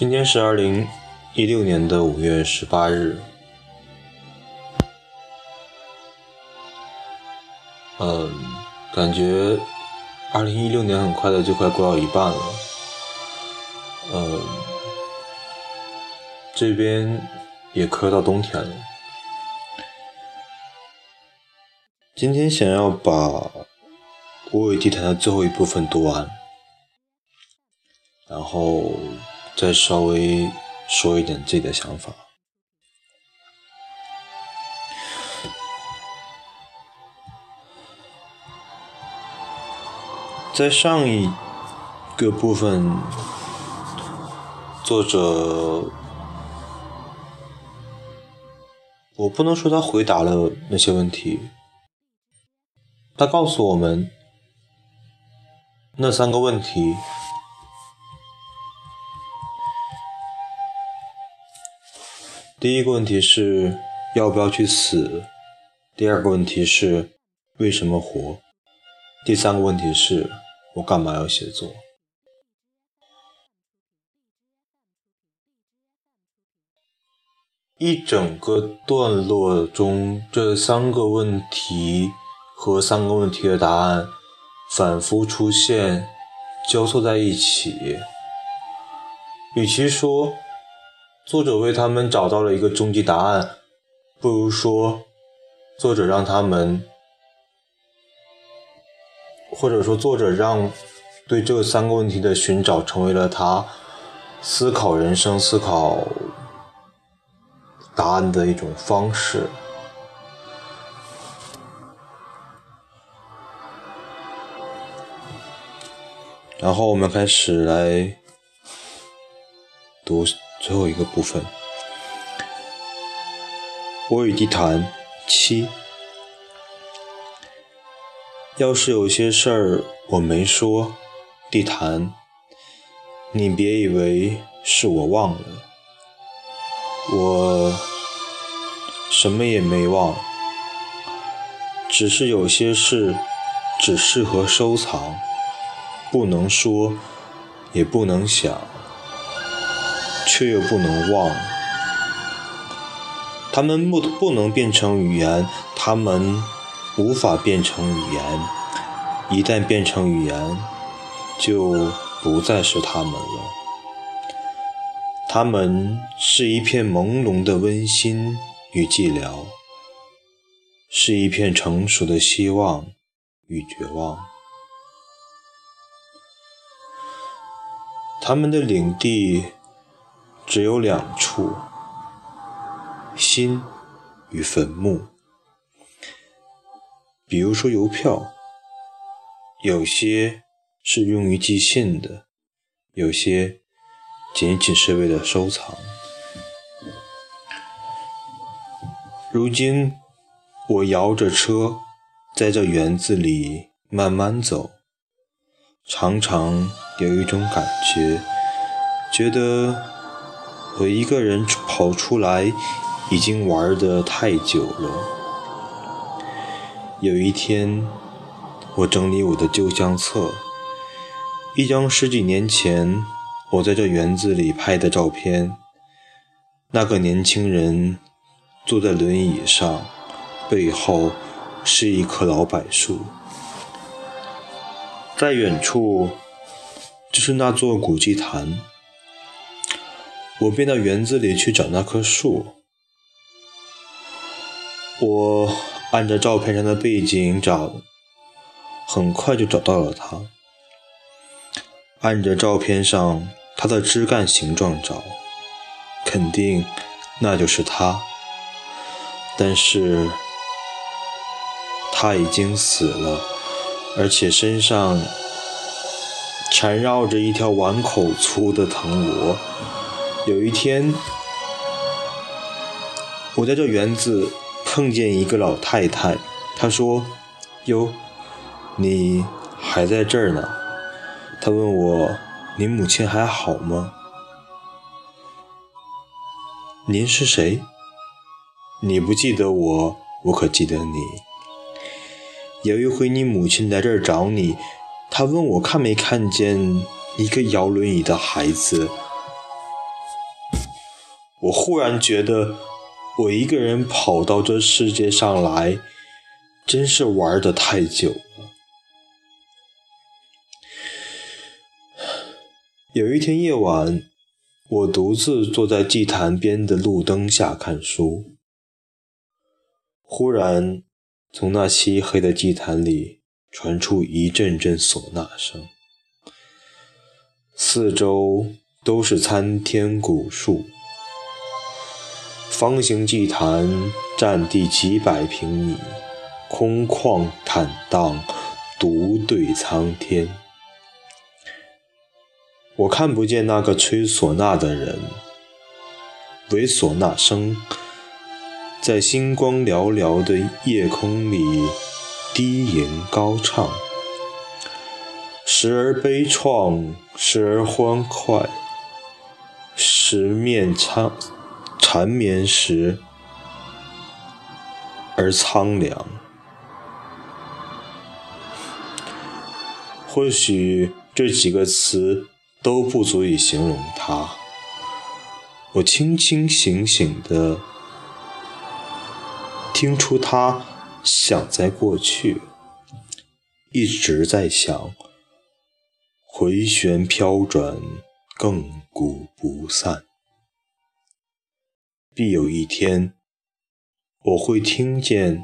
今天是二零一六年的五月十八日。嗯，感觉二零一六年很快的就快过到一半了。嗯，这边也快要到冬天了。今天想要把《无畏地坛》的最后一部分读完，然后再稍微说一点自己的想法。在上一个部分，作者，我不能说他回答了那些问题。他告诉我们，那三个问题：第一个问题是要不要去死；第二个问题是为什么活；第三个问题是我干嘛要写作。一整个段落中，这三个问题。和三个问题的答案反复出现，交错在一起。与其说作者为他们找到了一个终极答案，不如说作者让他们，或者说作者让对这三个问题的寻找成为了他思考人生、思考答案的一种方式。然后我们开始来读最后一个部分，《我与地毯七》。要是有些事儿我没说，地毯，你别以为是我忘了，我什么也没忘，只是有些事只适合收藏。不能说，也不能想，却又不能忘。他们不不能变成语言，他们无法变成语言。一旦变成语言，就不再是他们了。他们是一片朦胧的温馨与寂寥，是一片成熟的希望与绝望。他们的领地只有两处：心与坟墓。比如说邮票，有些是用于寄信的，有些仅仅是为了收藏。如今，我摇着车，在这园子里慢慢走，常常。有一种感觉，觉得我一个人跑出来已经玩得太久了。有一天，我整理我的旧相册，一张十几年前我在这园子里拍的照片。那个年轻人坐在轮椅上，背后是一棵老柏树，在远处。就是那座古祭坛，我便到园子里去找那棵树。我按着照片上的背景找，很快就找到了它。按着照片上它的枝干形状找，肯定那就是它。但是它已经死了，而且身上。缠绕着一条碗口粗的藤萝。有一天，我在这园子碰见一个老太太，她说：“哟，你还在这儿呢？”她问我：“你母亲还好吗？”“您是谁？”“你不记得我，我可记得你。有一回你母亲来这儿找你。”她问我看没看见一个摇轮椅的孩子，我忽然觉得，我一个人跑到这世界上来，真是玩的太久。了。有一天夜晚，我独自坐在祭坛边的路灯下看书，忽然从那漆黑的祭坛里传出一阵阵唢呐声，四周都是参天古树，方形祭坛占地几百平米，空旷坦荡，独对苍天。我看不见那个吹唢呐的人，唯唢呐声在星光寥寥的夜空里低吟高唱，时而悲怆，时而欢快，时面苍缠绵时而苍凉。或许这几个词。都不足以形容他。我清清醒醒的听出他想在过去，一直在想，回旋飘转，亘古不散。必有一天，我会听见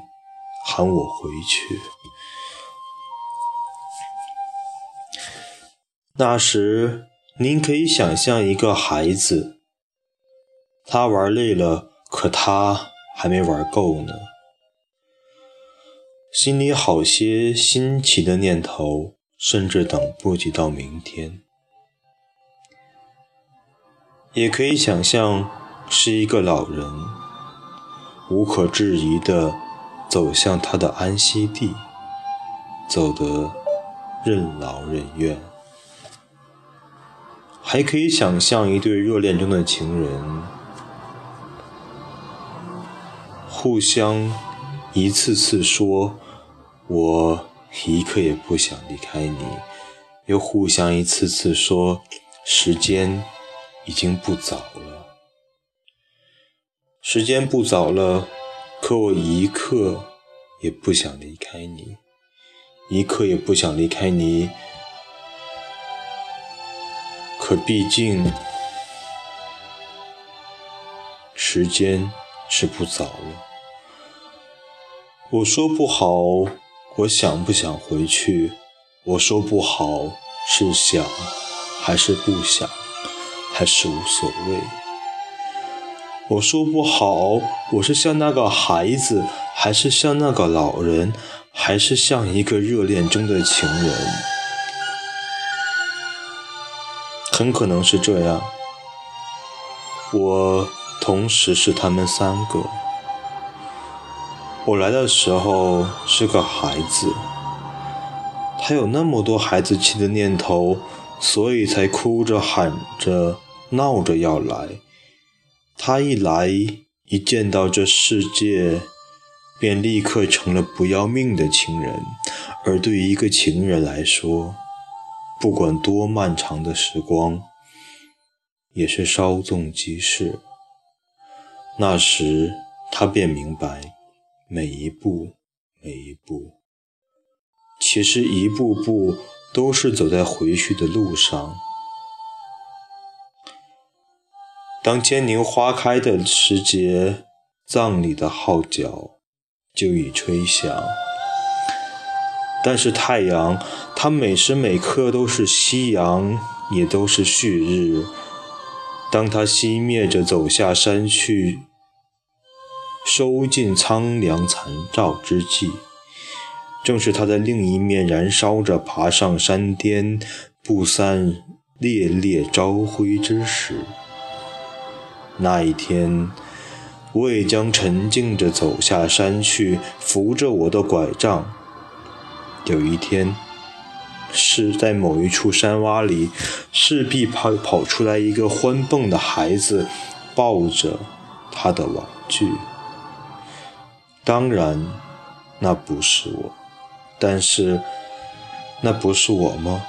喊我回去。那时，您可以想象一个孩子，他玩累了，可他还没玩够呢，心里好些新奇的念头，甚至等不及到明天。也可以想象是一个老人，无可置疑地走向他的安息地，走得任劳任怨。还可以想象一对热恋中的情人，互相一次次说“我一刻也不想离开你”，又互相一次次说“时间已经不早了，时间不早了”，可我一刻也不想离开你，一刻也不想离开你。可毕竟，时间是不早了。我说不好，我想不想回去？我说不好，是想还是不想，还是无所谓？我说不好，我是像那个孩子，还是像那个老人，还是像一个热恋中的情人？很可能是这样，我同时是他们三个。我来的时候是个孩子，他有那么多孩子气的念头，所以才哭着喊着闹着要来。他一来，一见到这世界，便立刻成了不要命的情人。而对于一个情人来说，不管多漫长的时光，也是稍纵即逝。那时，他便明白，每一步，每一步，其实一步步都是走在回去的路上。当坚宁花开的时节，葬礼的号角就已吹响。但是太阳，它每时每刻都是夕阳，也都是旭日。当它熄灭着走下山去，收尽苍凉残照之际，正是它在另一面燃烧着，爬上山巅，不散烈烈朝晖之时。那一天，我也将沉静着走下山去，扶着我的拐杖。有一天，是在某一处山洼里，势必跑跑出来一个欢蹦的孩子，抱着他的玩具。当然，那不是我，但是，那不是我吗？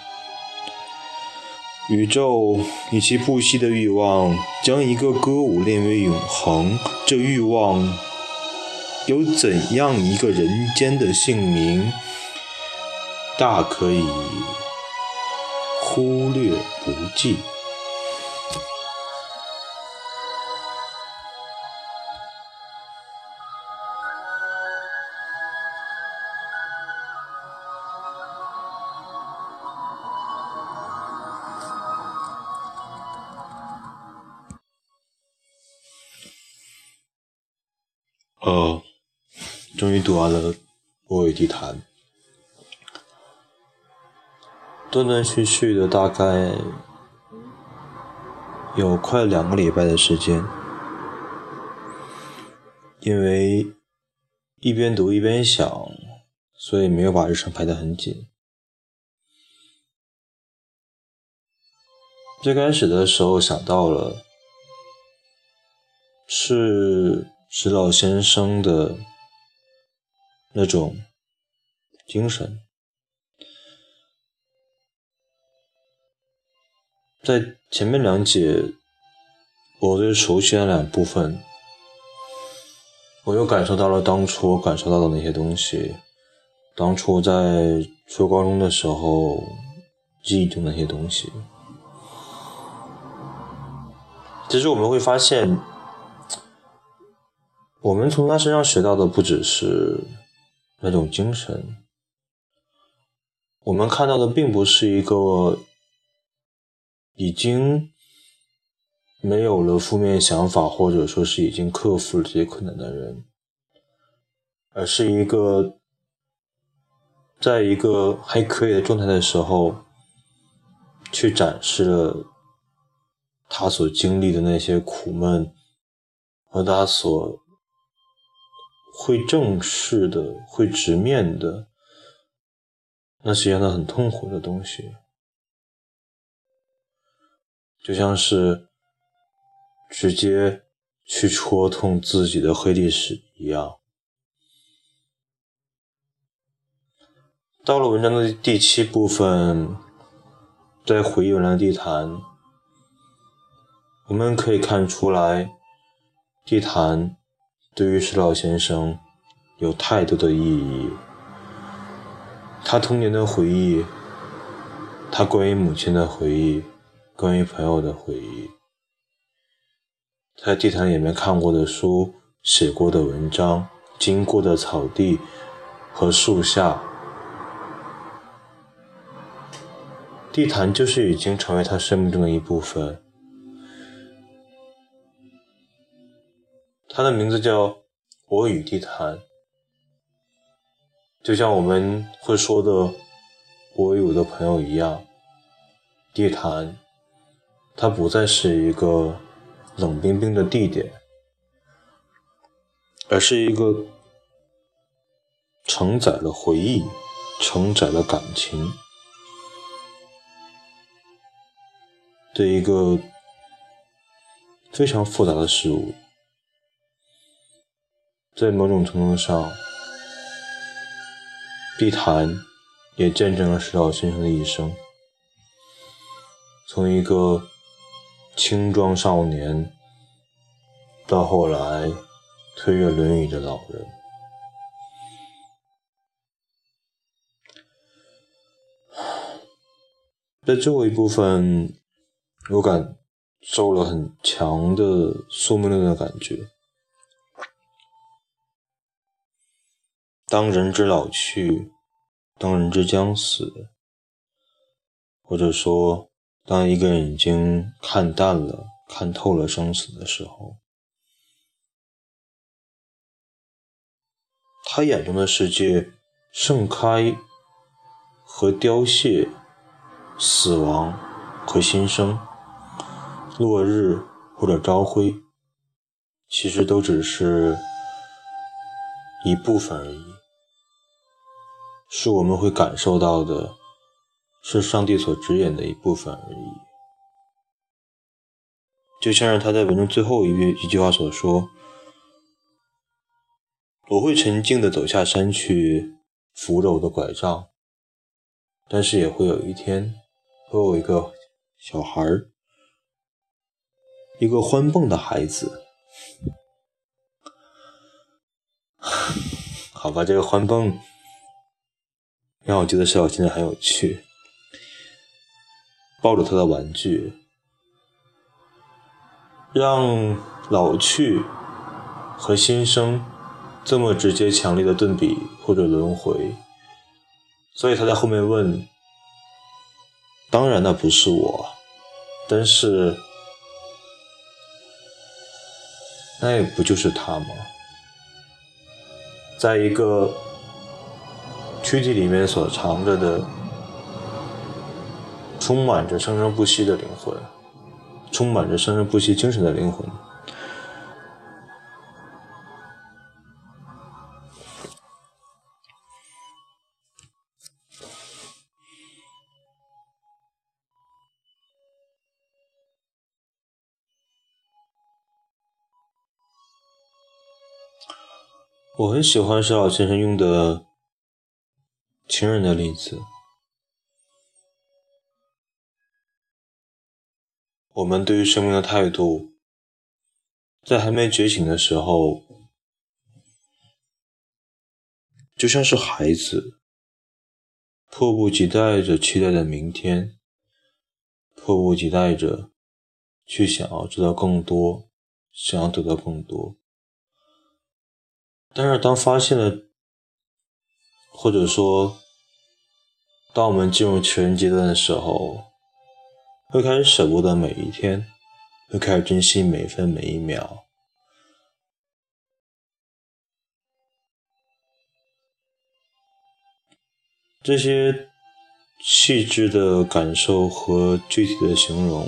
宇宙以其不息的欲望，将一个歌舞练为永恒。这欲望有怎样一个人间的姓名，大可以忽略不计。呃，终于读完了《我与地坛》，断断续续的大概有快两个礼拜的时间，因为一边读一边想，所以没有把日程排得很紧。最开始的时候想到了是。石老先生的那种精神，在前面两节我最熟悉的两部分，我又感受到了当初我感受到的那些东西，当初在初高中的时候记忆中那些东西。其实我们会发现。我们从他身上学到的不只是那种精神，我们看到的并不是一个已经没有了负面想法，或者说是已经克服了这些困难的人，而是一个在一个还可以的状态的时候，去展示了他所经历的那些苦闷和他所。会正视的，会直面的，那是让他很痛苦的东西，就像是直接去戳痛自己的黑历史一样。到了文章的第七部分，在回忆完了地坛，我们可以看出来，地坛。对于石老先生，有太多的意义。他童年的回忆，他关于母亲的回忆，关于朋友的回忆，他在地毯里面看过的书、写过的文章、经过的草地和树下，地毯就是已经成为他生命中的一部分。它的名字叫《我与地坛》，就像我们会说的“我与我的朋友”一样，地坛，它不再是一个冷冰冰的地点，而是一个承载了回忆、承载了感情的一个非常复杂的事物。在某种程度上，地坛也见证了石老先生的一生，从一个青壮少年，到后来推着轮椅的老人。在最后一部分，我感受了很强的宿命论的感觉。当人之老去，当人之将死，或者说，当一个人已经看淡了、看透了生死的时候，他眼中的世界盛开和凋谢，死亡和新生，落日或者朝晖，其实都只是一部分而已。是我们会感受到的，是上帝所指引的一部分而已。就像是他在文中最后一句一句话所说：“我会沉静地走下山去扶着我的拐杖，但是也会有一天，会有一个小孩儿，一个欢蹦的孩子。好吧，这个欢蹦让我觉得石小青很有趣，抱着他的玩具，让老去和新生这么直接、强烈的对比或者轮回。所以他在后面问：“当然那不是我，但是那也不就是他吗？”在一个躯体里面所藏着的、充满着生生不息的灵魂，充满着生生不息精神的灵魂。我很喜欢石老先生用的情人的例子。我们对于生命的态度，在还没觉醒的时候，就像是孩子，迫不及待着期待着明天，迫不及待着去想要知道更多，想要得到更多。但是，当发现了，或者说，当我们进入成人阶段的时候，会开始舍不得每一天，会开始珍惜每分每一秒。这些细致的感受和具体的形容，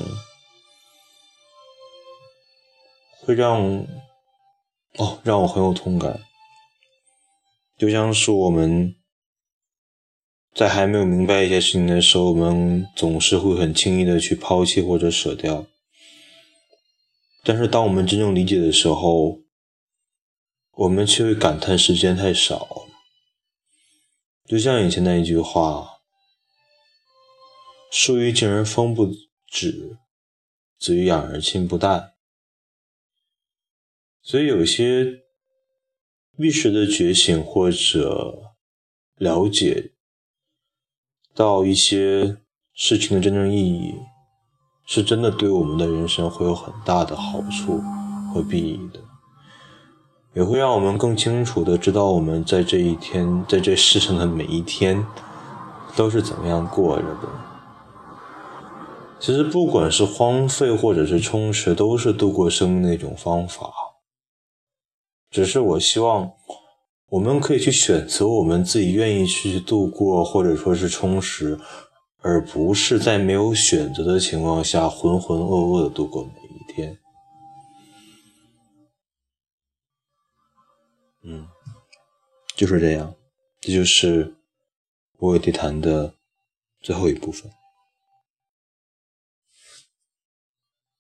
会让哦，让我很有同感。就像是我们在还没有明白一些事情的时候，我们总是会很轻易的去抛弃或者舍掉。但是当我们真正理解的时候，我们却会感叹时间太少。就像以前那一句话：“树欲静而风不止，子欲养而亲不待。”所以有些。意识的觉醒，或者了解到一些事情的真正意义，是真的对我们的人生会有很大的好处和裨益的，也会让我们更清楚的知道我们在这一天，在这世上的每一天都是怎么样过着的。其实，不管是荒废或者是充实，都是度过生命的一种方法。只是我希望，我们可以去选择我们自己愿意去度过，或者说是充实，而不是在没有选择的情况下浑浑噩噩的度过每一天。嗯，就是这样，这就是我给地谈的最后一部分。